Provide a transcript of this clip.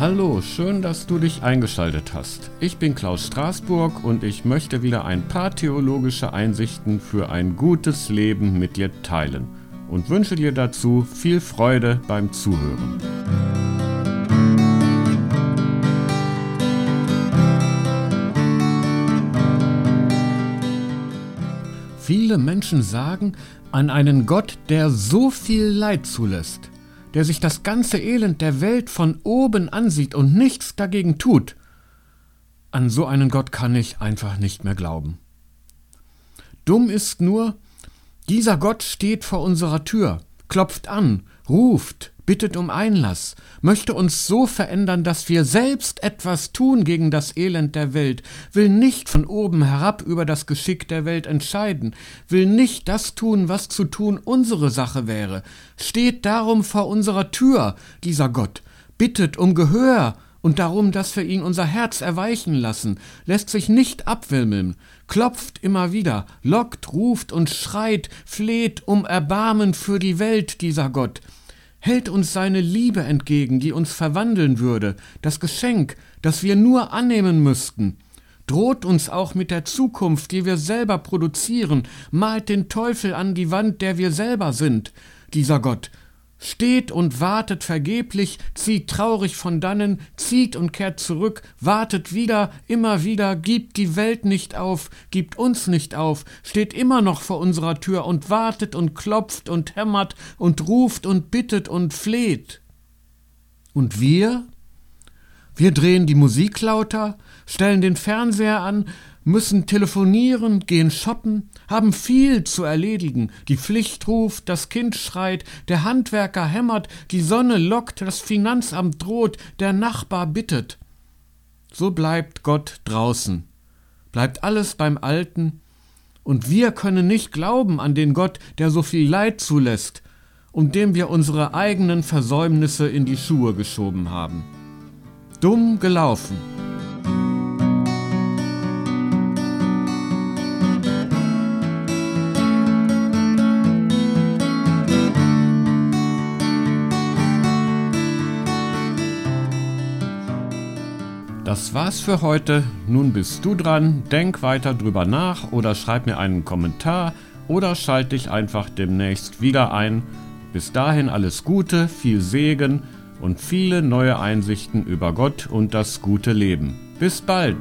Hallo, schön, dass du dich eingeschaltet hast. Ich bin Klaus Straßburg und ich möchte wieder ein paar theologische Einsichten für ein gutes Leben mit dir teilen und wünsche dir dazu viel Freude beim Zuhören. Viele Menschen sagen an einen Gott, der so viel Leid zulässt der sich das ganze Elend der Welt von oben ansieht und nichts dagegen tut, an so einen Gott kann ich einfach nicht mehr glauben. Dumm ist nur, dieser Gott steht vor unserer Tür, klopft an, ruft, bittet um Einlass, möchte uns so verändern, dass wir selbst etwas tun gegen das Elend der Welt, will nicht von oben herab über das Geschick der Welt entscheiden, will nicht das tun, was zu tun unsere Sache wäre, steht darum vor unserer Tür, dieser Gott, bittet um Gehör, und darum, dass wir ihn unser Herz erweichen lassen, lässt sich nicht abwimmeln, klopft immer wieder, lockt, ruft und schreit, fleht um Erbarmen für die Welt, dieser Gott, hält uns seine Liebe entgegen, die uns verwandeln würde, das Geschenk, das wir nur annehmen müssten, droht uns auch mit der Zukunft, die wir selber produzieren, malt den Teufel an die Wand, der wir selber sind, dieser Gott, steht und wartet vergeblich, zieht traurig von dannen, zieht und kehrt zurück, wartet wieder, immer wieder, gibt die Welt nicht auf, gibt uns nicht auf, steht immer noch vor unserer Tür und wartet und klopft und hämmert und ruft und bittet und fleht. Und wir? Wir drehen die Musik lauter, stellen den Fernseher an, müssen telefonieren, gehen shoppen, haben viel zu erledigen. Die Pflicht ruft, das Kind schreit, der Handwerker hämmert, die Sonne lockt, das Finanzamt droht, der Nachbar bittet. So bleibt Gott draußen, bleibt alles beim Alten, und wir können nicht glauben an den Gott, der so viel Leid zulässt, und dem wir unsere eigenen Versäumnisse in die Schuhe geschoben haben. Dumm gelaufen. Das war's für heute. Nun bist du dran. Denk weiter drüber nach oder schreib mir einen Kommentar oder schalt dich einfach demnächst wieder ein. Bis dahin alles Gute, viel Segen und viele neue Einsichten über Gott und das gute Leben. Bis bald!